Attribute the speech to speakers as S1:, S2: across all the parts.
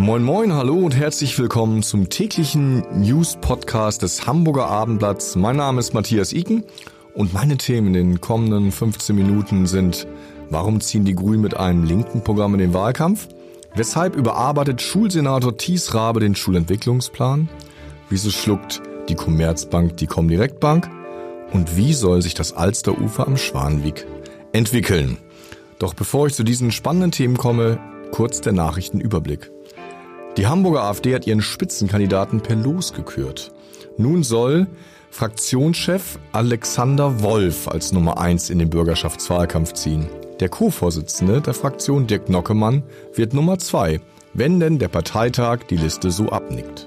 S1: Moin moin, hallo und herzlich willkommen zum täglichen News-Podcast des Hamburger Abendblatts. Mein Name ist Matthias Iken und meine Themen in den kommenden 15 Minuten sind Warum ziehen die Grünen mit einem linken Programm in den Wahlkampf? Weshalb überarbeitet Schulsenator Thies Rabe den Schulentwicklungsplan? Wieso schluckt die Commerzbank die Comdirect-Bank? Und wie soll sich das Alsterufer am Schwanenweg entwickeln? Doch bevor ich zu diesen spannenden Themen komme, kurz der Nachrichtenüberblick. Die Hamburger AfD hat ihren Spitzenkandidaten per Los gekürt. Nun soll Fraktionschef Alexander Wolf als Nummer eins in den Bürgerschaftswahlkampf ziehen. Der Co-Vorsitzende der Fraktion Dirk Nockemann wird Nummer zwei, wenn denn der Parteitag die Liste so abnickt.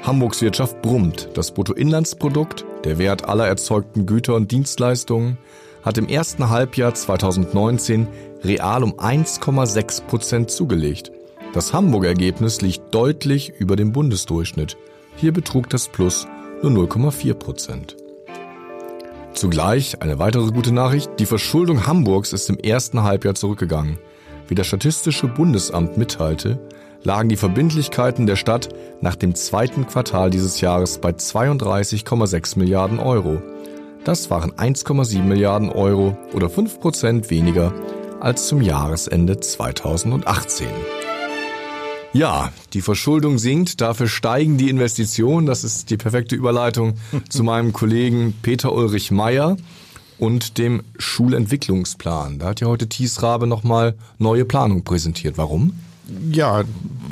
S1: Hamburgs Wirtschaft brummt. Das Bruttoinlandsprodukt, der Wert aller erzeugten Güter und Dienstleistungen, hat im ersten Halbjahr 2019 real um 1,6 Prozent zugelegt. Das Hamburger Ergebnis liegt deutlich über dem Bundesdurchschnitt. Hier betrug das Plus nur 0,4 Prozent. Zugleich eine weitere gute Nachricht, die Verschuldung Hamburgs ist im ersten Halbjahr zurückgegangen. Wie das Statistische Bundesamt mitteilte, lagen die Verbindlichkeiten der Stadt nach dem zweiten Quartal dieses Jahres bei 32,6 Milliarden Euro. Das waren 1,7 Milliarden Euro oder 5 Prozent weniger als zum Jahresende 2018. Ja, die Verschuldung sinkt, dafür steigen die Investitionen. Das ist die perfekte Überleitung zu meinem Kollegen Peter Ulrich Meyer und dem Schulentwicklungsplan. Da hat ja heute Thies Rabe nochmal neue Planung präsentiert. Warum?
S2: Ja,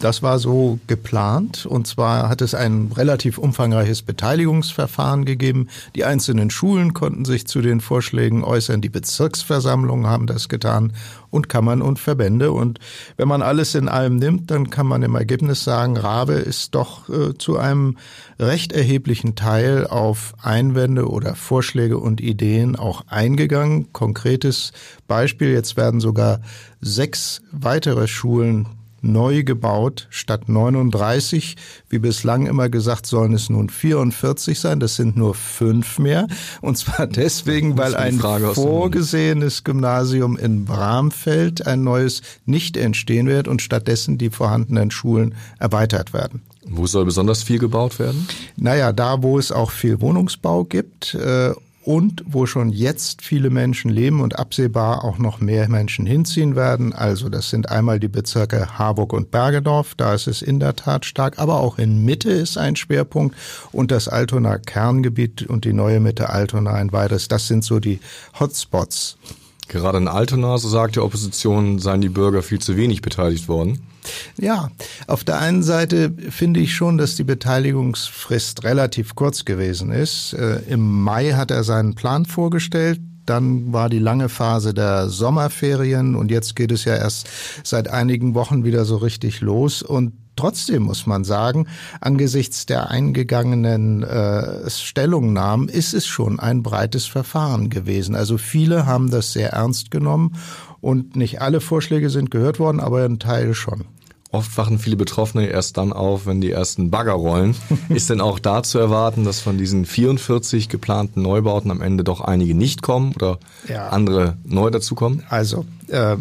S2: das war so geplant. Und zwar hat es ein relativ umfangreiches Beteiligungsverfahren gegeben. Die einzelnen Schulen konnten sich zu den Vorschlägen äußern. Die Bezirksversammlungen haben das getan und Kammern und Verbände. Und wenn man alles in allem nimmt, dann kann man im Ergebnis sagen, Rabe ist doch äh, zu einem recht erheblichen Teil auf Einwände oder Vorschläge und Ideen auch eingegangen. Konkretes Beispiel, jetzt werden sogar sechs weitere Schulen neu gebaut statt 39. Wie bislang immer gesagt, sollen es nun 44 sein. Das sind nur fünf mehr. Und zwar deswegen, weil ein vorgesehenes Gymnasium in Bramfeld ein neues nicht entstehen wird und stattdessen die vorhandenen Schulen erweitert werden.
S1: Wo soll besonders viel gebaut werden?
S2: Naja, da, wo es auch viel Wohnungsbau gibt. Äh, und wo schon jetzt viele Menschen leben und absehbar auch noch mehr Menschen hinziehen werden. Also das sind einmal die Bezirke Harburg und Bergedorf, da ist es in der Tat stark, aber auch in Mitte ist ein Schwerpunkt und das Altona Kerngebiet und die neue Mitte Altona ein weiteres. Das sind so die Hotspots.
S1: Gerade in Altona, so sagt die Opposition, seien die Bürger viel zu wenig beteiligt worden.
S2: Ja, auf der einen Seite finde ich schon, dass die Beteiligungsfrist relativ kurz gewesen ist. Äh, Im Mai hat er seinen Plan vorgestellt. Dann war die lange Phase der Sommerferien und jetzt geht es ja erst seit einigen Wochen wieder so richtig los. Und Trotzdem muss man sagen, angesichts der eingegangenen äh, Stellungnahmen ist es schon ein breites Verfahren gewesen. Also viele haben das sehr ernst genommen und nicht alle Vorschläge sind gehört worden, aber ein Teil schon.
S1: Oft wachen viele Betroffene erst dann auf, wenn die ersten Bagger rollen. Ist denn auch da zu erwarten, dass von diesen 44 geplanten Neubauten am Ende doch einige nicht kommen oder ja. andere neu dazukommen?
S2: Also äh,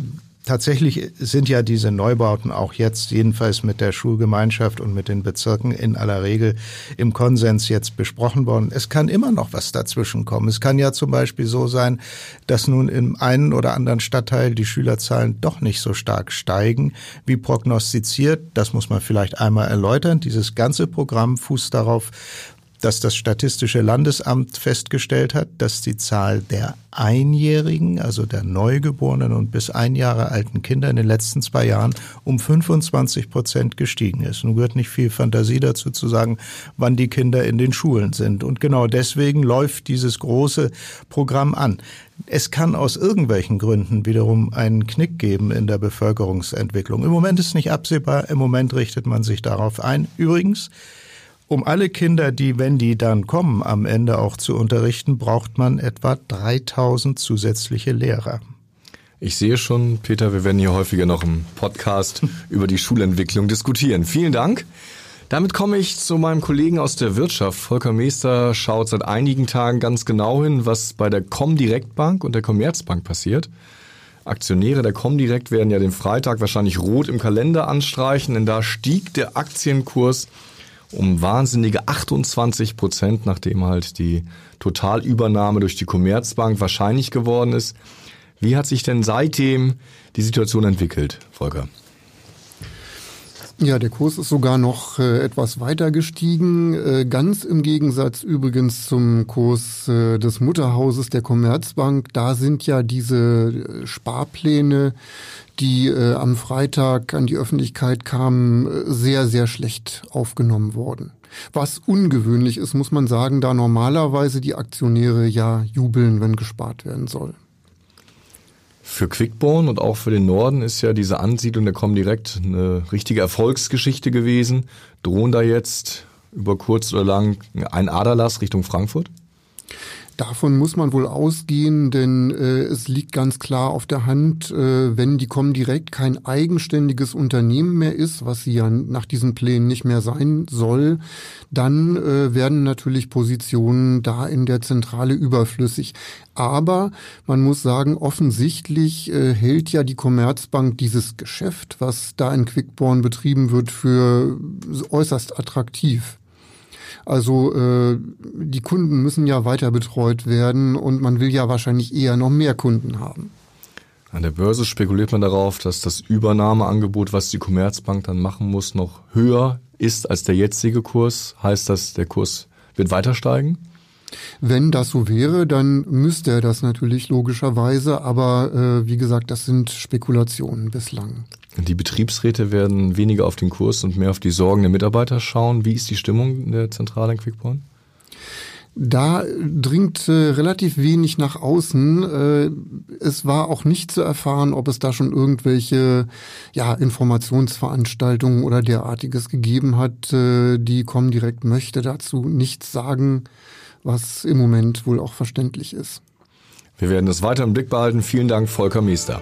S2: Tatsächlich sind ja diese Neubauten auch jetzt jedenfalls mit der Schulgemeinschaft und mit den Bezirken in aller Regel im Konsens jetzt besprochen worden. Es kann immer noch was dazwischen kommen. Es kann ja zum Beispiel so sein, dass nun im einen oder anderen Stadtteil die Schülerzahlen doch nicht so stark steigen wie prognostiziert. Das muss man vielleicht einmal erläutern. Dieses ganze Programm fußt darauf, dass das Statistische Landesamt festgestellt hat, dass die Zahl der Einjährigen, also der Neugeborenen und bis ein Jahre alten Kinder in den letzten zwei Jahren um 25 Prozent gestiegen ist. Nun gehört nicht viel Fantasie dazu zu sagen, wann die Kinder in den Schulen sind. Und genau deswegen läuft dieses große Programm an. Es kann aus irgendwelchen Gründen wiederum einen Knick geben in der Bevölkerungsentwicklung. Im Moment ist nicht absehbar, im Moment richtet man sich darauf ein. Übrigens, um alle Kinder, die, wenn die dann kommen, am Ende auch zu unterrichten, braucht man etwa 3000 zusätzliche Lehrer.
S1: Ich sehe schon, Peter, wir werden hier häufiger noch im Podcast über die Schulentwicklung diskutieren. Vielen Dank. Damit komme ich zu meinem Kollegen aus der Wirtschaft. Volker Meester schaut seit einigen Tagen ganz genau hin, was bei der Comdirect Bank und der Commerzbank passiert. Aktionäre der Comdirect werden ja den Freitag wahrscheinlich rot im Kalender anstreichen, denn da stieg der Aktienkurs um wahnsinnige 28 Prozent, nachdem halt die Totalübernahme durch die Commerzbank wahrscheinlich geworden ist. Wie hat sich denn seitdem die Situation entwickelt, Volker?
S3: Ja, der Kurs ist sogar noch äh, etwas weiter gestiegen, äh, ganz im Gegensatz übrigens zum Kurs äh, des Mutterhauses der Commerzbank. Da sind ja diese äh, Sparpläne, die äh, am Freitag an die Öffentlichkeit kamen, äh, sehr, sehr schlecht aufgenommen worden. Was ungewöhnlich ist, muss man sagen, da normalerweise die Aktionäre ja jubeln, wenn gespart werden soll.
S1: Für Quickborn und auch für den Norden ist ja diese Ansiedlung der Comdirect eine richtige Erfolgsgeschichte gewesen. Drohen da jetzt über kurz oder lang ein Aderlass Richtung Frankfurt?
S3: Davon muss man wohl ausgehen, denn äh, es liegt ganz klar auf der Hand, äh, wenn die Comdirect kein eigenständiges Unternehmen mehr ist, was sie ja nach diesen Plänen nicht mehr sein soll, dann äh, werden natürlich Positionen da in der Zentrale überflüssig. Aber man muss sagen, offensichtlich äh, hält ja die Commerzbank dieses Geschäft, was da in Quickborn betrieben wird, für äußerst attraktiv. Also äh, die Kunden müssen ja weiter betreut werden und man will ja wahrscheinlich eher noch mehr Kunden haben.
S1: An der Börse spekuliert man darauf, dass das Übernahmeangebot, was die Commerzbank dann machen muss, noch höher ist als der jetzige Kurs. Heißt das, der Kurs wird weiter steigen?
S3: Wenn das so wäre, dann müsste er das natürlich logischerweise, aber äh, wie gesagt, das sind Spekulationen bislang.
S1: Die Betriebsräte werden weniger auf den Kurs und mehr auf die Sorgen der Mitarbeiter schauen. Wie ist die Stimmung in der Zentrale in Quickborn?
S3: Da dringt äh, relativ wenig nach außen. Äh, es war auch nicht zu erfahren, ob es da schon irgendwelche ja, Informationsveranstaltungen oder derartiges gegeben hat. Äh, die Comdirect möchte dazu nichts sagen, was im Moment wohl auch verständlich ist.
S1: Wir werden das weiter im Blick behalten. Vielen Dank, Volker Meester.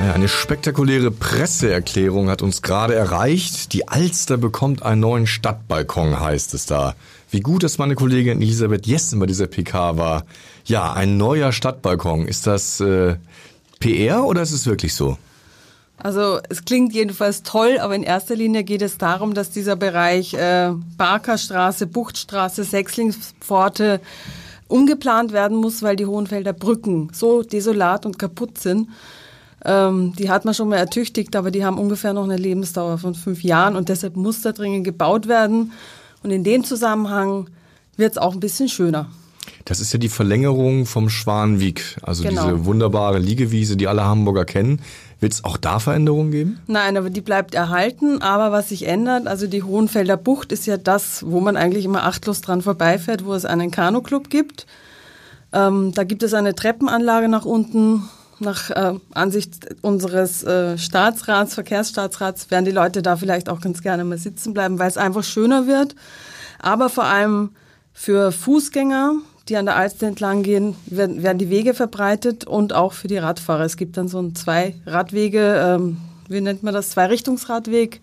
S1: Eine spektakuläre Presseerklärung hat uns gerade erreicht. Die Alster bekommt einen neuen Stadtbalkon, heißt es da. Wie gut, dass meine Kollegin Elisabeth Jessen bei dieser PK war. Ja, ein neuer Stadtbalkon. Ist das äh, PR oder ist es wirklich so?
S4: Also es klingt jedenfalls toll, aber in erster Linie geht es darum, dass dieser Bereich äh, Barkerstraße, Buchtstraße, Sechslingspforte umgeplant werden muss, weil die Hohenfelder Brücken so desolat und kaputt sind. Ähm, die hat man schon mal ertüchtigt, aber die haben ungefähr noch eine Lebensdauer von fünf Jahren und deshalb muss da dringend gebaut werden. Und in dem Zusammenhang wird es auch ein bisschen schöner.
S1: Das ist ja die Verlängerung vom Schwanweg, also genau. diese wunderbare Liegewiese, die alle Hamburger kennen. Wird es auch da Veränderungen geben?
S4: Nein, aber die bleibt erhalten. Aber was sich ändert, also die Hohenfelder Bucht ist ja das, wo man eigentlich immer achtlos dran vorbeifährt, wo es einen Kanuclub gibt. Ähm, da gibt es eine Treppenanlage nach unten nach äh, Ansicht unseres äh, Staatsrats, Verkehrsstaatsrats, werden die Leute da vielleicht auch ganz gerne mal sitzen bleiben, weil es einfach schöner wird. Aber vor allem für Fußgänger, die an der Alster entlang gehen, werden, werden die Wege verbreitet und auch für die Radfahrer. Es gibt dann so ein zwei Radwege, ähm, wie nennt man das, zwei Richtungsradweg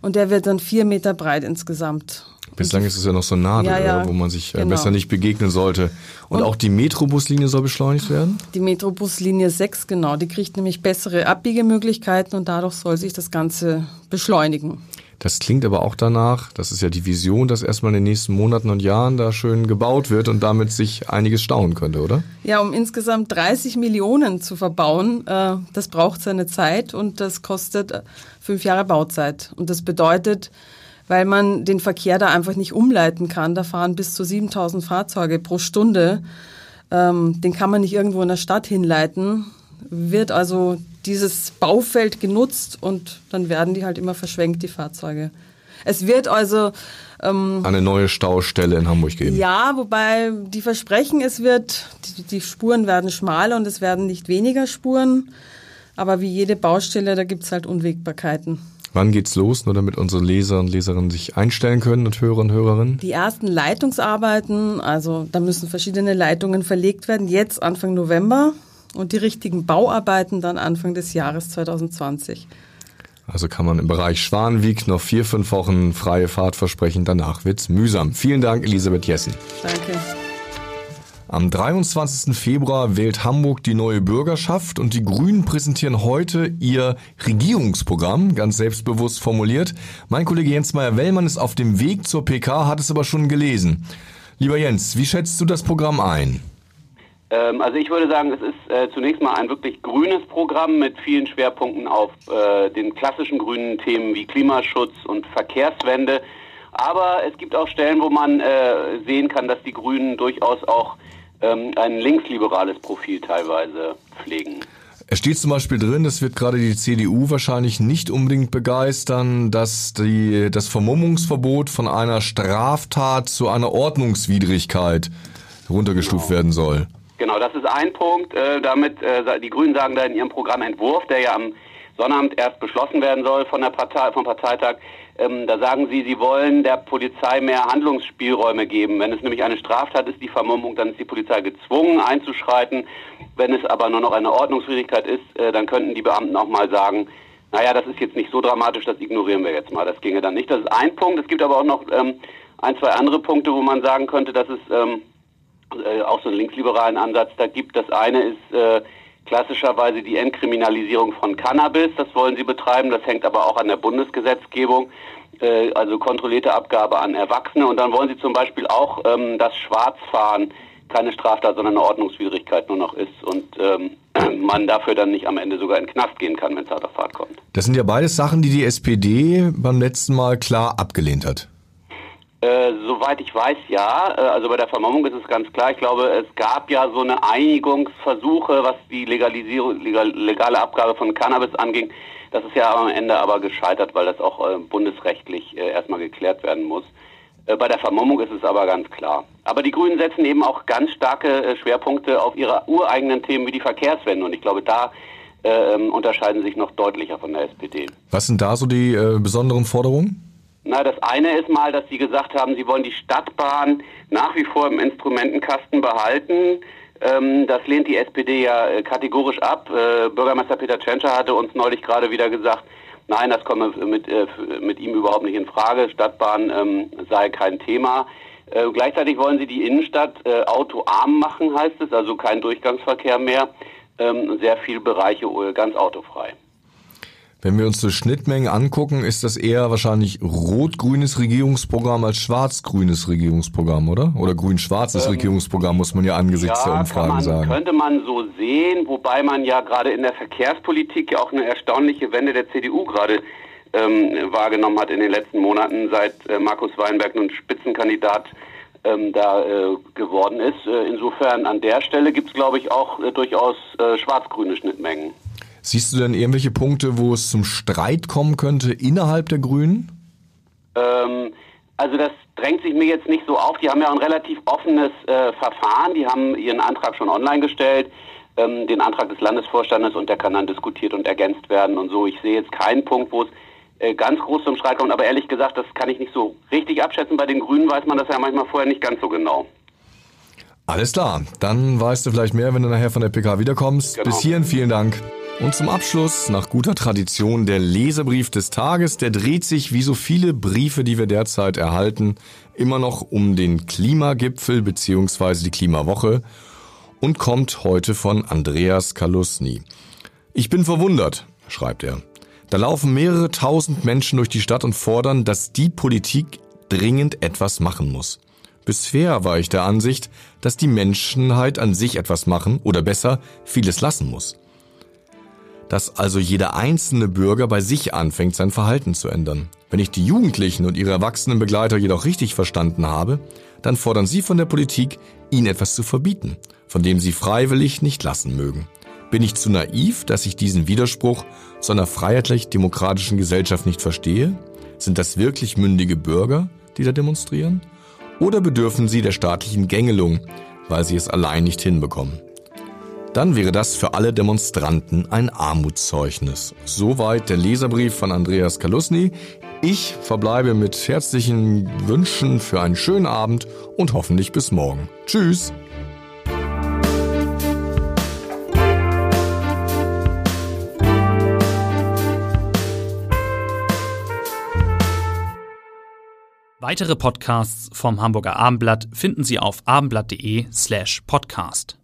S4: und der wird dann vier Meter breit insgesamt.
S1: Bislang ist es ja noch so nah, ja, ja, wo man sich äh, genau. besser nicht begegnen sollte. Und, und auch die Metrobuslinie soll beschleunigt werden?
S4: Die Metrobuslinie 6, genau. Die kriegt nämlich bessere Abbiegemöglichkeiten und dadurch soll sich das Ganze beschleunigen.
S1: Das klingt aber auch danach, das ist ja die Vision, dass erstmal in den nächsten Monaten und Jahren da schön gebaut wird und damit sich einiges stauen könnte, oder?
S4: Ja, um insgesamt 30 Millionen zu verbauen, äh, das braucht seine Zeit und das kostet fünf Jahre Bauzeit. Und das bedeutet, weil man den Verkehr da einfach nicht umleiten kann. Da fahren bis zu 7000 Fahrzeuge pro Stunde. Ähm, den kann man nicht irgendwo in der Stadt hinleiten. Wird also dieses Baufeld genutzt und dann werden die halt immer verschwenkt, die Fahrzeuge. Es wird also
S1: ähm, eine neue Staustelle in Hamburg geben.
S4: Ja, wobei die versprechen, es wird, die, die Spuren werden schmaler und es werden nicht weniger Spuren. Aber wie jede Baustelle, da gibt's halt Unwägbarkeiten.
S1: Wann geht's los, nur damit unsere Leser und Leserinnen sich einstellen können und Hörer und Hörerinnen?
S4: Die ersten Leitungsarbeiten, also da müssen verschiedene Leitungen verlegt werden, jetzt Anfang November und die richtigen Bauarbeiten dann Anfang des Jahres 2020.
S1: Also kann man im Bereich Schwanweg noch vier, fünf Wochen freie Fahrt versprechen. Danach wird's mühsam. Vielen Dank, Elisabeth Jessen.
S4: Danke.
S1: Am 23. Februar wählt Hamburg die neue Bürgerschaft und die Grünen präsentieren heute ihr Regierungsprogramm, ganz selbstbewusst formuliert. Mein Kollege Jens Meyer-Wellmann ist auf dem Weg zur PK, hat es aber schon gelesen. Lieber Jens, wie schätzt du das Programm ein?
S5: Ähm, also ich würde sagen, es ist äh, zunächst mal ein wirklich grünes Programm mit vielen Schwerpunkten auf äh, den klassischen grünen Themen wie Klimaschutz und Verkehrswende. Aber es gibt auch Stellen, wo man äh, sehen kann, dass die Grünen durchaus auch ähm, ein linksliberales Profil teilweise pflegen.
S1: Es steht zum Beispiel drin, das wird gerade die CDU wahrscheinlich nicht unbedingt begeistern, dass die, das Vermummungsverbot von einer Straftat zu einer Ordnungswidrigkeit runtergestuft genau. werden soll.
S5: Genau, das ist ein Punkt. Äh, damit äh, die Grünen sagen da in ihrem Programmentwurf, der ja am Sonnabend erst beschlossen werden soll von der Partei, vom Parteitag, ähm, da sagen sie, sie wollen der Polizei mehr Handlungsspielräume geben. Wenn es nämlich eine Straftat ist, die Vermummung, dann ist die Polizei gezwungen einzuschreiten. Wenn es aber nur noch eine Ordnungswidrigkeit ist, äh, dann könnten die Beamten auch mal sagen, naja, das ist jetzt nicht so dramatisch, das ignorieren wir jetzt mal. Das ginge dann nicht. Das ist ein Punkt. Es gibt aber auch noch ähm, ein, zwei andere Punkte, wo man sagen könnte, dass es ähm, äh, auch so einen linksliberalen Ansatz da gibt. Das eine ist äh, klassischerweise die Entkriminalisierung von Cannabis. Das wollen sie betreiben. Das hängt aber auch an der Bundesgesetzgebung. Äh, also kontrollierte Abgabe an Erwachsene. Und dann wollen sie zum Beispiel auch, ähm, dass Schwarzfahren keine Straftat, sondern eine Ordnungswidrigkeit nur noch ist und ähm, man dafür dann nicht am Ende sogar in den Knast gehen kann, wenn es hart auf Fahrt kommt.
S1: Das sind ja beides Sachen, die die SPD beim letzten Mal klar abgelehnt hat.
S5: Äh, soweit ich weiß, ja. Äh, also bei der Vermummung ist es ganz klar. Ich glaube, es gab ja so eine Einigungsversuche, was die Legalisierung, legal, legale Abgabe von Cannabis anging. Das ist ja am Ende aber gescheitert, weil das auch äh, bundesrechtlich äh, erstmal geklärt werden muss. Äh, bei der Vermummung ist es aber ganz klar. Aber die Grünen setzen eben auch ganz starke Schwerpunkte auf ihre ureigenen Themen wie die Verkehrswende. Und ich glaube, da ähm, unterscheiden sich noch deutlicher von der SPD.
S1: Was sind da so die besonderen Forderungen?
S5: Na, das eine ist mal, dass Sie gesagt haben, Sie wollen die Stadtbahn nach wie vor im Instrumentenkasten behalten. Ähm, das lehnt die SPD ja äh, kategorisch ab. Äh, Bürgermeister Peter Tschentscher hatte uns neulich gerade wieder gesagt, nein, das komme mit, äh, mit ihm überhaupt nicht in Frage. Stadtbahn ähm, sei kein Thema. Äh, gleichzeitig wollen Sie die Innenstadt äh, autoarm machen, heißt es, also kein Durchgangsverkehr mehr. Ähm, sehr viele Bereiche ganz autofrei.
S1: Wenn wir uns die Schnittmengen angucken, ist das eher wahrscheinlich rot-grünes Regierungsprogramm als schwarz-grünes Regierungsprogramm, oder? Oder grün-schwarzes ähm, Regierungsprogramm, muss man ja angesichts ja, der Umfragen
S5: man,
S1: sagen.
S5: Könnte man so sehen, wobei man ja gerade in der Verkehrspolitik ja auch eine erstaunliche Wende der CDU gerade ähm, wahrgenommen hat in den letzten Monaten, seit äh, Markus Weinberg nun Spitzenkandidat ähm, da äh, geworden ist. Äh, insofern an der Stelle gibt es, glaube ich, auch äh, durchaus äh, schwarz-grüne Schnittmengen.
S1: Siehst du denn irgendwelche Punkte, wo es zum Streit kommen könnte innerhalb der Grünen?
S5: Ähm, also das drängt sich mir jetzt nicht so auf. Die haben ja ein relativ offenes äh, Verfahren. Die haben ihren Antrag schon online gestellt, ähm, den Antrag des Landesvorstandes und der kann dann diskutiert und ergänzt werden und so. Ich sehe jetzt keinen Punkt, wo es äh, ganz groß zum Streit kommt. Aber ehrlich gesagt, das kann ich nicht so richtig abschätzen. Bei den Grünen weiß man das ja manchmal vorher nicht ganz so genau.
S1: Alles klar, dann weißt du vielleicht mehr, wenn du nachher von der PK wiederkommst. Genau. Bis hierhin vielen Dank. Und zum Abschluss, nach guter Tradition, der Leserbrief des Tages, der dreht sich wie so viele Briefe, die wir derzeit erhalten, immer noch um den Klimagipfel bzw. die Klimawoche und kommt heute von Andreas Kalusny. Ich bin verwundert, schreibt er. Da laufen mehrere tausend Menschen durch die Stadt und fordern, dass die Politik dringend etwas machen muss. Bisher war ich der Ansicht, dass die Menschheit an sich etwas machen oder besser vieles lassen muss. Dass also jeder einzelne Bürger bei sich anfängt, sein Verhalten zu ändern. Wenn ich die Jugendlichen und ihre erwachsenen Begleiter jedoch richtig verstanden habe, dann fordern sie von der Politik, ihnen etwas zu verbieten, von dem sie freiwillig nicht lassen mögen. Bin ich zu naiv, dass ich diesen Widerspruch zu einer freiheitlich-demokratischen Gesellschaft nicht verstehe? Sind das wirklich mündige Bürger, die da demonstrieren? Oder bedürfen sie der staatlichen Gängelung, weil sie es allein nicht hinbekommen? Dann wäre das für alle Demonstranten ein Armutszeugnis. Soweit der Leserbrief von Andreas Kalusny. Ich verbleibe mit herzlichen Wünschen für einen schönen Abend und hoffentlich bis morgen. Tschüss!
S6: Weitere Podcasts vom Hamburger Abendblatt finden Sie auf abendblatt.de slash podcast.